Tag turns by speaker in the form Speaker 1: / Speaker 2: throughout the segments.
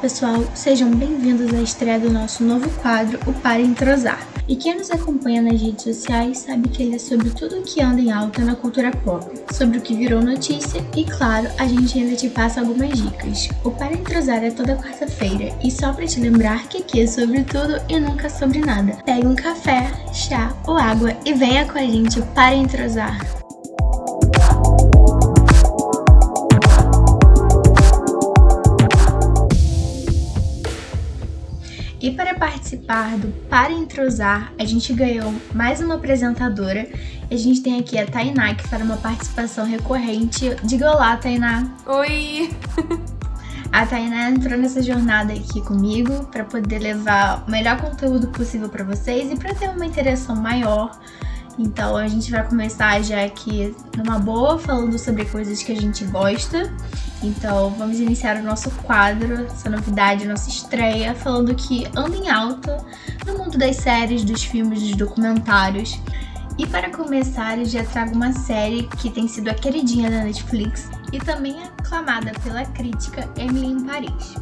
Speaker 1: pessoal, sejam bem-vindos à estreia do nosso novo quadro, o Para Entrosar. E quem nos acompanha nas redes sociais sabe que ele é sobre tudo o que anda em alta na cultura pop, sobre o que virou notícia e, claro, a gente ainda te passa algumas dicas. O Para Entrosar é toda quarta-feira e só para te lembrar que aqui é sobre tudo e nunca sobre nada. Pegue um café, chá ou água e venha com a gente para entrosar. E para participar do Para Entrosar, a gente ganhou mais uma apresentadora. A gente tem aqui a Tainá, que fará uma participação recorrente. Diga olá, Tainá.
Speaker 2: Oi!
Speaker 1: A Tainá entrou nessa jornada aqui comigo para poder levar o melhor conteúdo possível para vocês e para ter uma interação maior então a gente vai começar já aqui numa boa, falando sobre coisas que a gente gosta. Então vamos iniciar o nosso quadro, essa novidade, nossa estreia, falando que anda em alta no mundo das séries, dos filmes, dos documentários. E para começar, eu já trago uma série que tem sido a queridinha da Netflix e também aclamada pela crítica Emily em Paris.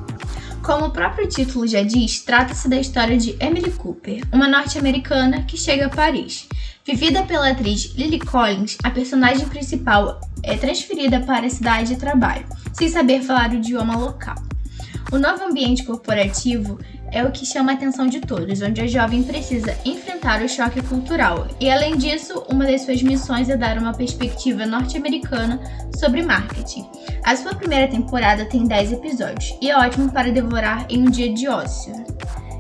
Speaker 1: Como o próprio título já diz, trata-se da história de Emily Cooper, uma norte-americana que chega a Paris Vivida pela atriz Lily Collins, a personagem principal é transferida para a cidade de trabalho, sem saber falar o idioma local. O novo ambiente corporativo é o que chama a atenção de todos, onde a jovem precisa enfrentar o choque cultural. E além disso, uma das suas missões é dar uma perspectiva norte-americana sobre marketing. A sua primeira temporada tem 10 episódios e é ótimo para devorar em um dia de ócio.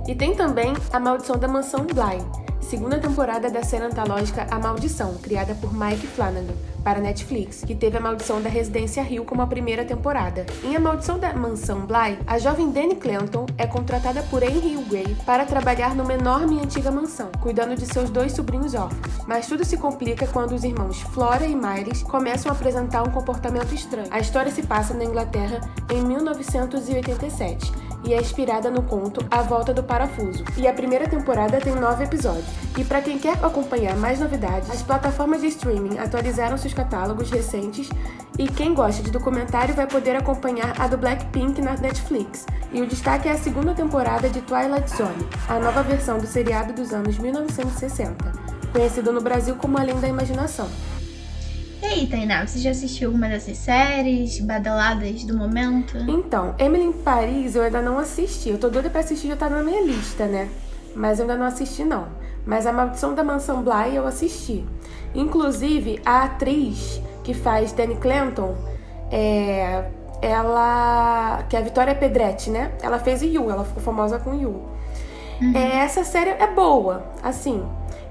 Speaker 2: E tem também A Maldição da Mansão Bly segunda temporada da série antológica A Maldição, criada por Mike Flanagan para Netflix, que teve a Maldição da Residência Rio como a primeira temporada. Em A Maldição da Mansão Bly, a jovem Dani Clanton é contratada por Henry Gray para trabalhar numa enorme e antiga mansão, cuidando de seus dois sobrinhos órfãos. Mas tudo se complica quando os irmãos Flora e Miles começam a apresentar um comportamento estranho. A história se passa na Inglaterra em 1987 e é inspirada no conto A Volta do Parafuso. E a primeira temporada tem nove episódios. E para quem quer acompanhar mais novidades, as plataformas de streaming atualizaram seus catálogos recentes e quem gosta de documentário vai poder acompanhar a do Blackpink na Netflix. E o destaque é a segunda temporada de Twilight Zone, a nova versão do seriado dos anos 1960, conhecido no Brasil como Além da Imaginação.
Speaker 1: E aí, Tainá, você já assistiu alguma dessas séries badaladas do momento?
Speaker 2: Então, Emily em Paris eu ainda não assisti. Eu tô doida pra assistir, já tá na minha lista, né? Mas eu ainda não assisti, não. Mas A Maldição da Mansão Bly eu assisti. Inclusive, a atriz que faz Danny Clanton, é, ela... que é a Vitória Pedretti, né? Ela fez Yu, ela ficou famosa com Yu. Uhum. É, essa série é boa, assim...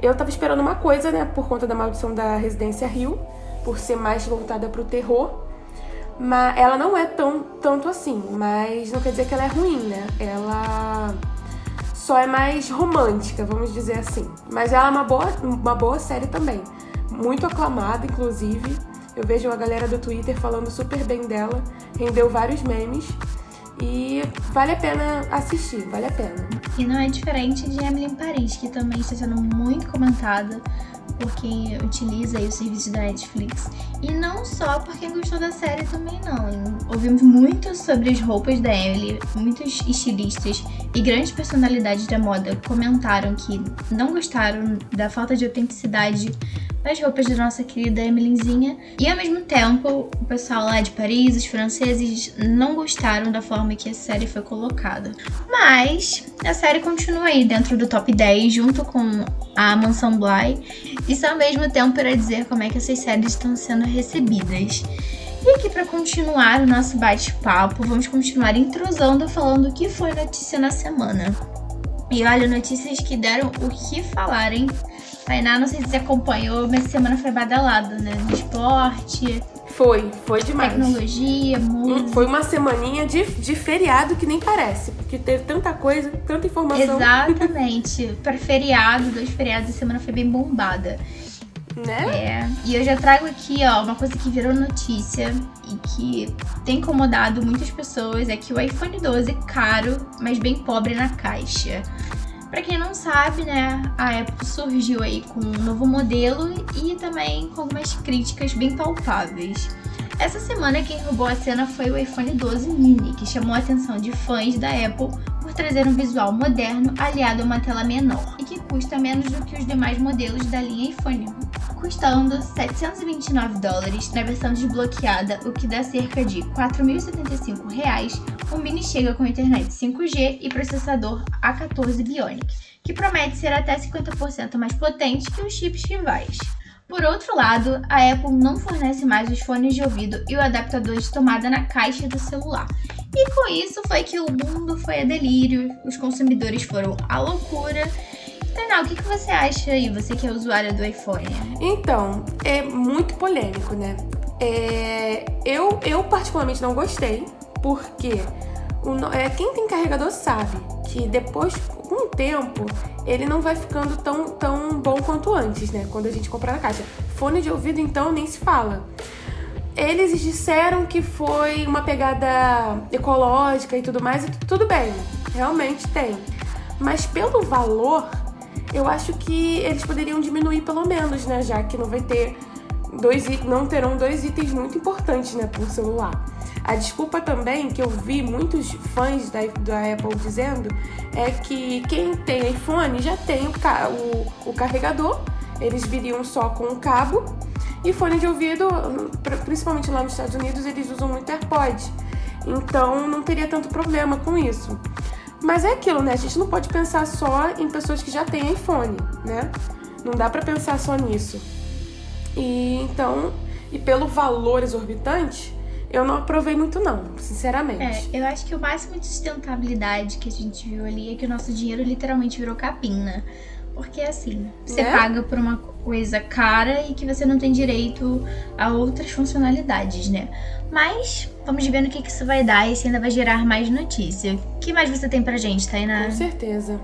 Speaker 2: Eu tava esperando uma coisa, né, por conta da maldição da Residência Rio, por ser mais voltada para o terror. Mas ela não é tão tanto assim, mas não quer dizer que ela é ruim, né? Ela só é mais romântica, vamos dizer assim. Mas ela é uma boa, uma boa série também. Muito aclamada, inclusive. Eu vejo a galera do Twitter falando super bem dela. Rendeu vários memes. E vale a pena assistir, vale a pena.
Speaker 1: E não é diferente de Emily em Paris, que também está sendo muito comentada por quem utiliza o serviço da Netflix. E não só por quem gostou da série também não. Ouvimos muito sobre as roupas da Emily, muitos estilistas e grandes personalidades da moda comentaram que não gostaram da falta de autenticidade das roupas da nossa querida Emilyzinha. E ao mesmo tempo, o pessoal lá de Paris, os franceses, não gostaram da forma que a série foi colocada. Mas a série continua aí dentro do top 10, junto com a Mansão Bly. Isso ao mesmo tempo para dizer como é que essas séries estão sendo recebidas. E aqui para continuar o nosso bate-papo, vamos continuar intrusando falando o que foi notícia na semana. E olha, notícias que deram o que falar, hein? Tainá, não sei se você acompanhou, mas semana foi badalada, né? No esporte.
Speaker 2: Foi, foi demais.
Speaker 1: Tecnologia, música.
Speaker 2: Foi uma semaninha de, de feriado que nem parece, porque teve tanta coisa, tanta informação.
Speaker 1: Exatamente. Para feriado, dois feriados, a semana foi bem bombada.
Speaker 2: Né?
Speaker 1: É. E eu já trago aqui, ó, uma coisa que virou notícia e que tem incomodado muitas pessoas é que o iPhone 12 é caro, mas bem pobre na caixa. Para quem não sabe, né, a Apple surgiu aí com um novo modelo e também com algumas críticas bem palpáveis. Essa semana quem roubou a cena foi o iPhone 12 mini, que chamou a atenção de fãs da Apple por trazer um visual moderno aliado a uma tela menor e que custa menos do que os demais modelos da linha iPhone, custando 729 dólares na versão desbloqueada, o que dá cerca de 4.075 reais. O mini chega com internet 5G e processador A14 Bionic, que promete ser até 50% mais potente que os chips rivais. Por outro lado, a Apple não fornece mais os fones de ouvido e o adaptador de tomada na caixa do celular. E com isso foi que o mundo foi a delírio, os consumidores foram à loucura. Tainá, o que, que você acha aí, você que é usuária do iPhone?
Speaker 2: Então, é muito polêmico, né? É, eu, eu particularmente não gostei, porque o, é, quem tem carregador sabe que depois, com o tempo, ele não vai ficando tão, tão bom quanto antes, né? Quando a gente compra na caixa. Fone de ouvido, então, nem se fala. Eles disseram que foi uma pegada ecológica e tudo mais, e tudo bem, realmente tem. Mas pelo valor, eu acho que eles poderiam diminuir pelo menos, né? Já que não vai ter dois não terão dois itens muito importantes, né, um celular. A desculpa também que eu vi muitos fãs da, da Apple dizendo é que quem tem iPhone já tem o, o, o carregador, eles viriam só com o cabo. E fone de ouvido, principalmente lá nos Estados Unidos, eles usam muito AirPod. Então não teria tanto problema com isso. Mas é aquilo, né? A gente não pode pensar só em pessoas que já têm iPhone, né? Não dá para pensar só nisso. E então, e pelo valor exorbitante, eu não aprovei muito não, sinceramente.
Speaker 1: É, eu acho que o máximo de sustentabilidade que a gente viu ali é que o nosso dinheiro literalmente virou capina. Porque assim, você é? paga por uma coisa cara e que você não tem direito a outras funcionalidades, né? Mas vamos ver no que, que isso vai dar e se ainda vai gerar mais notícia. O que mais você tem pra gente, Tainá?
Speaker 2: Com certeza.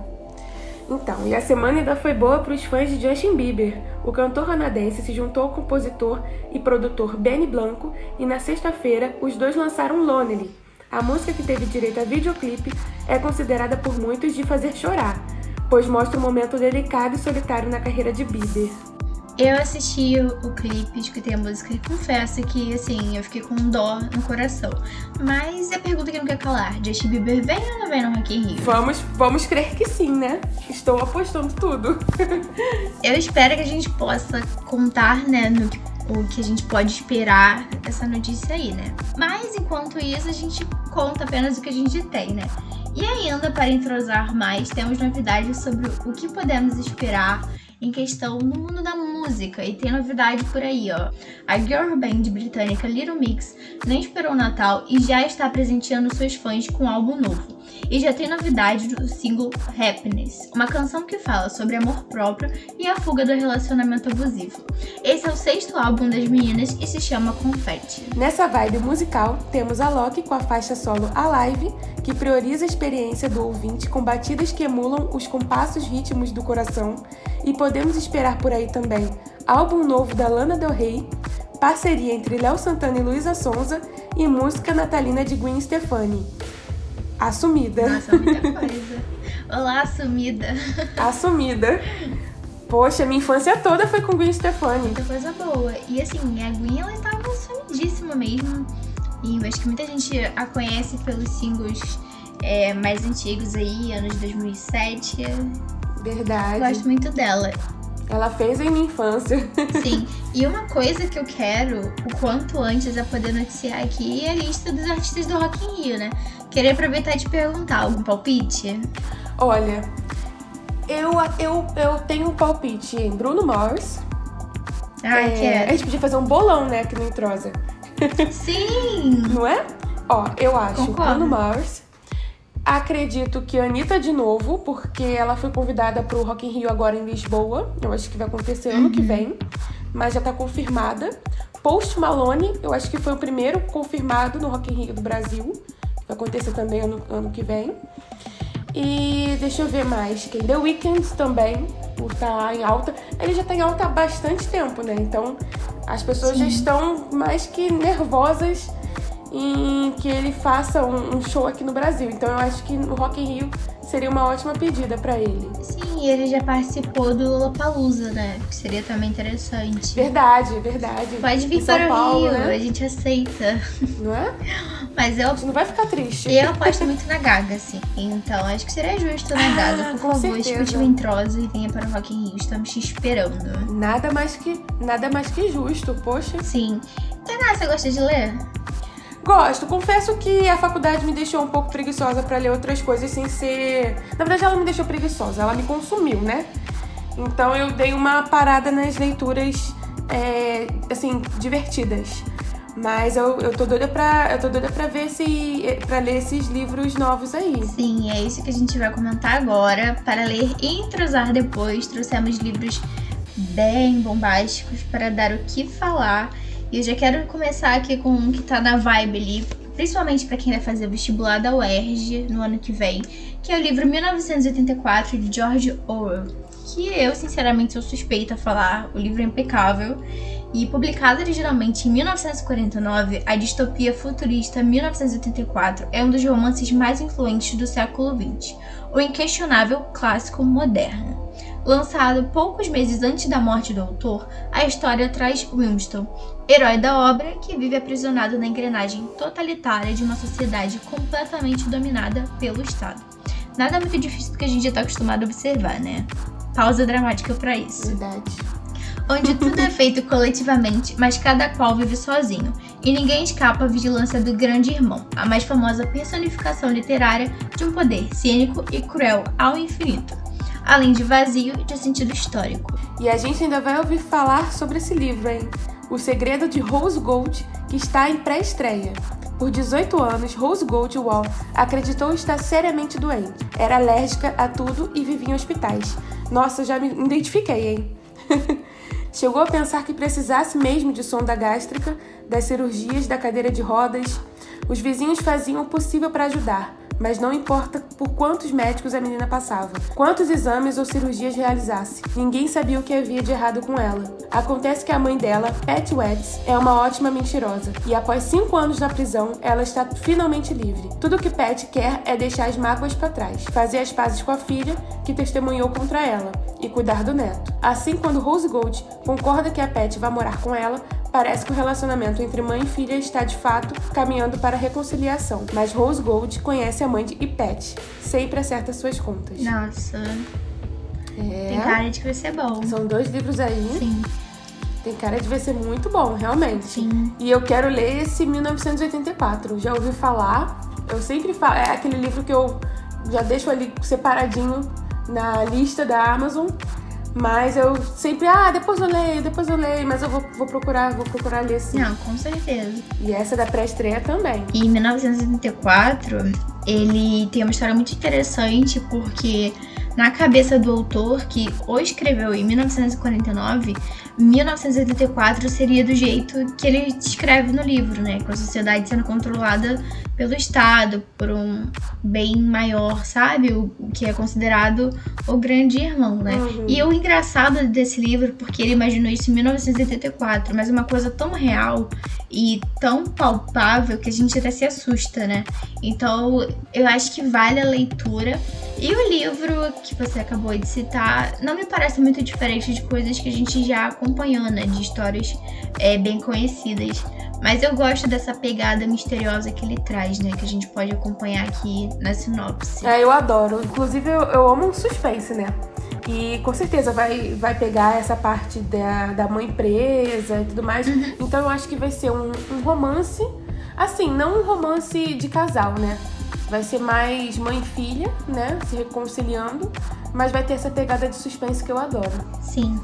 Speaker 2: Então, e a semana ainda foi boa para os fãs de Justin Bieber. O cantor canadense se juntou ao compositor e produtor Benny Blanco e na sexta-feira os dois lançaram Lonely. A música que teve direito a videoclipe é considerada por muitos de fazer chorar, pois mostra um momento delicado e solitário na carreira de Bieber.
Speaker 1: Eu assisti o, clipe, escutei a música e confesso que, assim, eu fiquei com dó no coração. Mas a pergunta que não quer calar, Justin Bieber vem ou não vem no Rock in Rio?
Speaker 2: Vamos, vamos crer que sim, né? Estou apostando tudo.
Speaker 1: eu espero que a gente possa contar, né, no que o que a gente pode esperar dessa notícia aí, né? Mas enquanto isso, a gente conta apenas o que a gente tem, né? E ainda para entrosar mais, temos novidades sobre o que podemos esperar em questão no mundo da música. E tem novidade por aí, ó. A girl band britânica Little Mix nem esperou o Natal e já está presenteando seus fãs com um álbum novo. E já tem novidade do single Happiness, uma canção que fala sobre amor próprio e a fuga do relacionamento abusivo. Esse é o sexto álbum das meninas e se chama Confetti.
Speaker 2: Nessa vibe musical, temos a Loki com a faixa solo Alive, que prioriza a experiência do ouvinte com batidas que emulam os compassos ritmos do coração, e podemos esperar por aí também álbum novo da Lana Del Rey, parceria entre Léo Santana e Luísa Sonza e música natalina de Gwen Stefani. Assumida.
Speaker 1: Nossa, muita coisa. Olá, assumida.
Speaker 2: Assumida. Poxa, minha infância toda foi com Gwen Stefani.
Speaker 1: Muita coisa boa. E assim, a Gwen, ela estava sumidíssima mesmo. E acho que muita gente a conhece pelos singles é, mais antigos aí, anos 2007.
Speaker 2: Verdade.
Speaker 1: Gosto muito dela.
Speaker 2: Ela fez em minha infância.
Speaker 1: Sim. E uma coisa que eu quero, o quanto antes, é poder noticiar aqui é a lista dos artistas do Rock in Rio, né? Queria aproveitar e te perguntar, algum palpite?
Speaker 2: Olha, eu, eu, eu tenho um palpite em Bruno Mars.
Speaker 1: Ah, é, quero.
Speaker 2: A gente podia fazer um bolão, né, aqui no Entrosa.
Speaker 1: Sim!
Speaker 2: Não é? Ó, eu acho Concordo. Bruno Mars. Acredito que a Anitta de novo, porque ela foi convidada pro Rock in Rio agora em Lisboa. Eu acho que vai acontecer uhum. ano que uhum. vem, mas já tá confirmada. Post Malone, eu acho que foi o primeiro confirmado no Rock in Rio do Brasil. Vai acontecer também ano, ano que vem. E deixa eu ver mais. Quem The Weeknd também, por estar tá em alta. Ele já tá em alta há bastante tempo, né? Então as pessoas Sim. já estão mais que nervosas em que ele faça um, um, show aqui no Brasil. Então eu acho que no Rock in Rio seria uma ótima pedida para ele.
Speaker 1: Sim, ele já participou do Lollapalooza, né? Que seria também interessante.
Speaker 2: Verdade, verdade.
Speaker 1: Pode vir
Speaker 2: Em São
Speaker 1: para o
Speaker 2: Paulo,
Speaker 1: Rio,
Speaker 2: né?
Speaker 1: a gente aceita.
Speaker 2: Não é?
Speaker 1: Mas eu,
Speaker 2: não vai ficar triste.
Speaker 1: eu aposto muito na Gaga, assim. Então acho que seria justo, né,
Speaker 2: Ah,
Speaker 1: Gaga? Por
Speaker 2: com
Speaker 1: favor, escute o Introsa e venha para o Rock in Rio. Estamos te esperando.
Speaker 2: Nada mais que nada mais que justo, poxa.
Speaker 1: Sim. Tainá, você gosta de ler?
Speaker 2: Gosto. Confesso que a faculdade me deixou um pouco preguiçosa pra ler outras coisas sem ser. Na verdade, ela me deixou preguiçosa. Ela me consumiu, né? Então eu dei uma parada nas leituras, é, assim, divertidas. Mas eu, eu tô doida pra. Eu tô doida pra ver se. pra ler esses livros novos aí.
Speaker 1: Sim, é isso que a gente vai comentar agora. Para ler e entrosar depois, trouxemos livros bem bombásticos para dar o que falar. E eu já quero começar aqui com um que tá na vibe ali, principalmente para quem vai fazer vestibular da UERJ no ano que vem, que é o livro 1984 de George Orwell, que eu sinceramente sou suspeita a falar, o livro é impecável. E publicado originalmente em 1949, a distopia futurista 1984 é um dos romances mais influentes do século XX, o inquestionável clássico moderno. Lançado poucos meses antes da morte do autor, a história traz Winston, herói da obra que vive aprisionado na engrenagem totalitária de uma sociedade completamente dominada pelo Estado. Nada muito difícil do que a gente já está acostumado a observar, né? Pausa dramática para isso
Speaker 2: Verdade.
Speaker 1: Onde tudo é feito coletivamente, mas cada qual vive sozinho, e ninguém escapa à vigilância do grande irmão, a mais famosa personificação literária de um poder cínico e cruel ao infinito, além de vazio de sentido histórico.
Speaker 2: E a gente ainda vai ouvir falar sobre esse livro, hein? O Segredo de Rose Gold, que está em pré-estreia. Por 18 anos, Rose Gold Wall acreditou estar seriamente doente. Era alérgica a tudo e vivia em hospitais. Nossa, já me identifiquei, hein? Chegou a pensar que precisasse mesmo de sonda gástrica, das cirurgias, da cadeira de rodas. Os vizinhos faziam o possível para ajudar, mas não importa por quantos médicos a menina passava, quantos exames ou cirurgias realizasse, ninguém sabia o que havia de errado com ela. Acontece que a mãe dela, Pat Wetz, é uma ótima mentirosa, e após cinco anos na prisão, ela está finalmente livre. Tudo que Pat quer é deixar as mágoas para trás, fazer as pazes com a filha, que testemunhou contra ela, e cuidar do neto. Assim, quando Rose Gold concorda que a Pat vai morar com ela, Parece que o relacionamento entre mãe e filha está de fato caminhando para a reconciliação, mas Rose Gold conhece a mãe de e Pat, sempre acerta suas contas.
Speaker 1: Nossa,
Speaker 2: É.
Speaker 1: tem cara de que vai ser bom.
Speaker 2: São dois livros aí,
Speaker 1: Sim,
Speaker 2: tem cara de vai ser muito bom, realmente.
Speaker 1: sim.
Speaker 2: E eu quero ler esse 1984. Já ouvi falar, eu sempre falo, é aquele livro que eu já deixo ali separadinho na lista da Amazon. Mas eu sempre, ah, depois eu leio, depois eu leio, mas eu vou, vou procurar, vou procurar ler sim.
Speaker 1: Não, com certeza.
Speaker 2: E essa da pré-estreia também.
Speaker 1: E em 1984, ele tem uma história muito interessante porque na cabeça do autor que o escreveu em 1949, 1984 seria do jeito que ele descreve no livro, né? Com a sociedade sendo controlada pelo Estado, por um bem maior, sabe? O que é considerado o grande irmão, né?
Speaker 2: Uhum.
Speaker 1: E o engraçado desse livro, porque ele imaginou isso em 1984, mas é uma coisa tão real e tão palpável que a gente até se assusta, né? Então, eu acho que vale a leitura. E o livro que você acabou de citar não me parece muito diferente de coisas que a gente já acompanhou, né? De histórias é, bem conhecidas. Mas eu gosto dessa pegada misteriosa que ele traz, né? Que a gente pode acompanhar aqui na sinopse.
Speaker 2: É, eu adoro. Inclusive, eu, eu amo um suspense, né? E com certeza vai, vai pegar essa parte da, da mãe presa e tudo mais. Então eu acho que vai ser um, um romance. Assim, não um romance de casal, né? Vai ser mais mãe e filha, né? Se reconciliando. Mas vai ter essa pegada de suspense que eu adoro.
Speaker 1: Sim.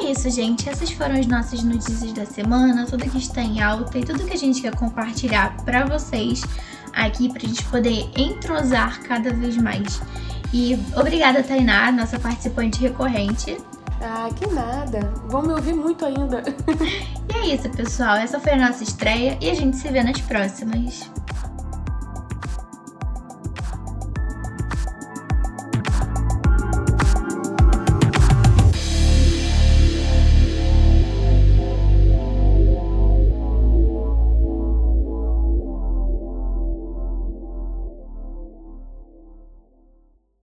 Speaker 1: É isso, gente. Essas foram as nossas notícias da semana, tudo que está em alta e tudo que a gente quer compartilhar para vocês aqui pra gente poder entrosar cada vez mais. E obrigada, Tainá, nossa participante recorrente.
Speaker 2: Ah, que nada. Vão me ouvir muito ainda.
Speaker 1: E é isso, pessoal. Essa foi a nossa estreia e a gente se vê nas próximas.